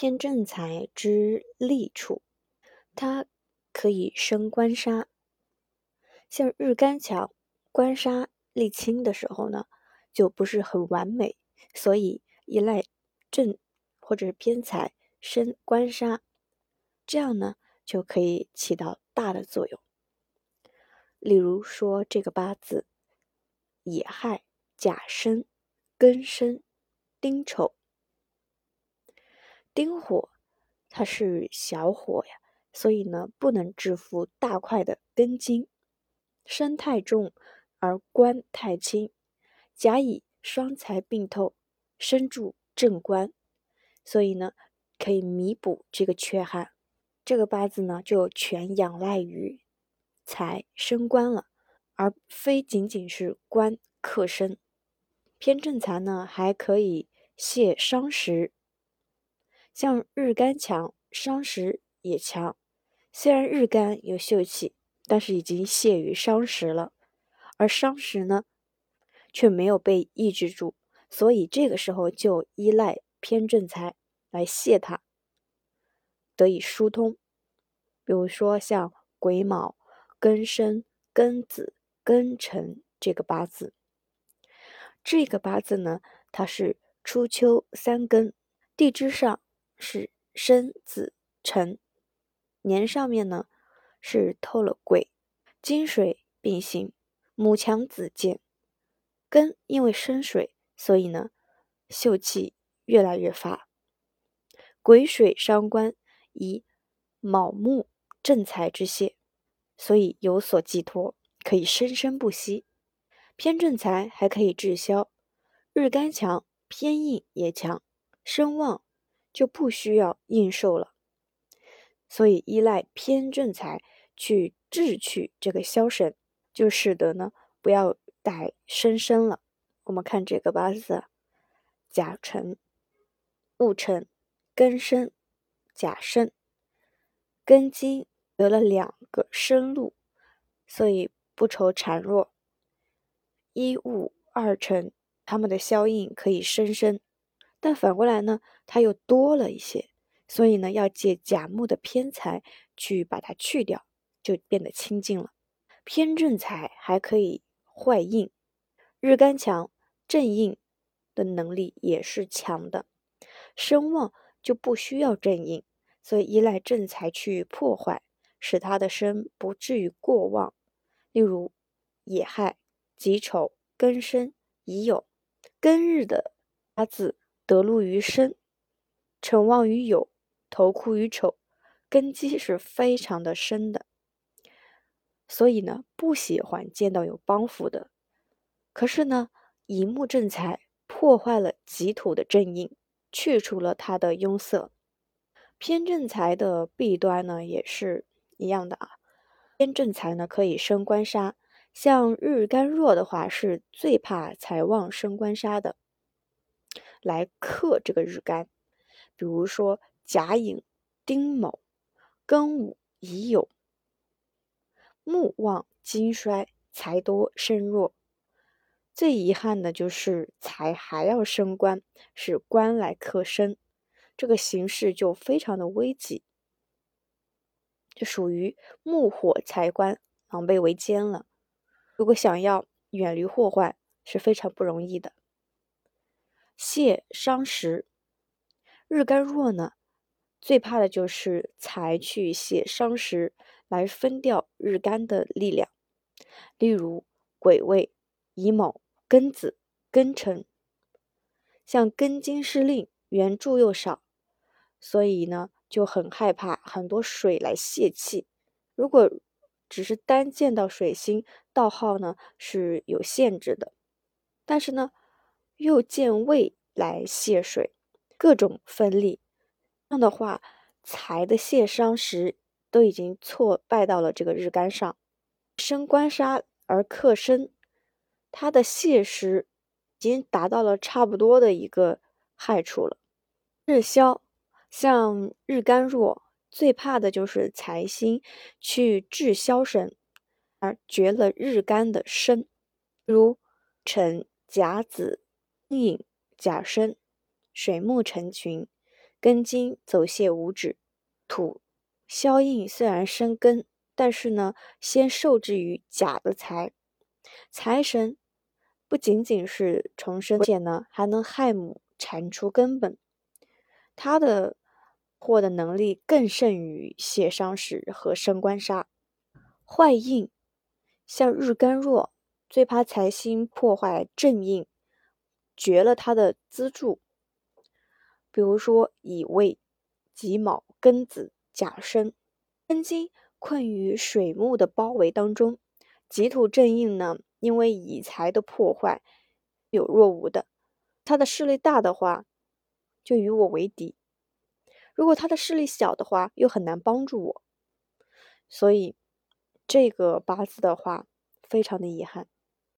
偏正财之利处，它可以生官杀。像日干强，官杀利清的时候呢，就不是很完美，所以依赖正或者是偏财生官杀，这样呢就可以起到大的作用。例如说这个八字，乙亥、甲申、庚申、丁丑。丁火，它是小火呀，所以呢不能制服大块的根茎。身太重而官太轻，甲乙双财并透，身助正官，所以呢可以弥补这个缺憾。这个八字呢就全仰赖于财升官了，而非仅仅是官克身。偏正财呢还可以泄伤食。像日干强，伤食也强。虽然日干有秀气，但是已经泄于伤食了，而伤食呢，却没有被抑制住，所以这个时候就依赖偏正财来泄它，得以疏通。比如说像癸卯、庚申、庚子、庚辰这个八字，这个八字呢，它是初秋三更，地支上。是申子辰，年上面呢是透了癸，金水并行，母强子健，根因为生水，所以呢秀气越来越发。癸水伤官，以卯木正财之泄，所以有所寄托，可以生生不息。偏正财还可以滞销，日干强，偏硬也强，声望。就不需要应受了，所以依赖偏正财去制去这个消神，就使得呢不要带生生了。我们看这个八字：甲辰、戊辰、庚申、甲申，庚金得了两个生路，所以不愁孱弱。一戊二辰，他们的消印可以生生。但反过来呢，它又多了一些，所以呢，要借甲木的偏财去把它去掉，就变得清净了。偏正财还可以坏印，日干强，正印的能力也是强的，声旺就不需要正印，所以依赖正财去破坏，使他的身不至于过旺。例如乙亥、己丑、庚申、乙酉，庚日的八字。得禄于身，成旺于酉，头库于丑，根基是非常的深的，所以呢，不喜欢见到有帮扶的。可是呢，乙木正财破坏了己土的正印，去除了它的庸色。偏正财的弊端呢，也是一样的啊。偏正财呢，可以生官杀，像日干弱的话，是最怕财旺生官杀的。来克这个日干，比如说甲寅、丁卯、庚午、乙酉，木旺金衰，财多身弱。最遗憾的就是财还要升官，是官来克身，这个形势就非常的危急，就属于木火财官狼狈为奸了。如果想要远离祸患，是非常不容易的。泄伤食，日干弱呢，最怕的就是财去泄伤食，来分掉日干的力量。例如癸未、乙卯、庚子、庚辰，像庚金失令，援助又少，所以呢就很害怕很多水来泄气。如果只是单见到水星，道号呢是有限制的，但是呢。又见胃来泄水，各种分力，这样的话，财的泄伤时都已经挫败到了这个日干上，生官杀而克身，它的泄时已经达到了差不多的一个害处了。日消，像日干弱，最怕的就是财星去制消神，而绝了日干的身，如辰甲子。阴甲申，水木成群，根金走泄无止，土消印虽然生根，但是呢，先受制于甲的财。财神不仅仅是重生，而且呢，还能害母铲除根本。他的获的能力更胜于血伤时和升官杀。坏印像日干弱，最怕财星破坏正印，绝了他的资助。比如说乙未、己卯、庚子、甲申，庚金困于水木的包围当中。己土正印呢，因为乙财的破坏有若无的，他的势力大的话，就与我为敌；如果他的势力小的话，又很难帮助我。所以这个八字的话，非常的遗憾。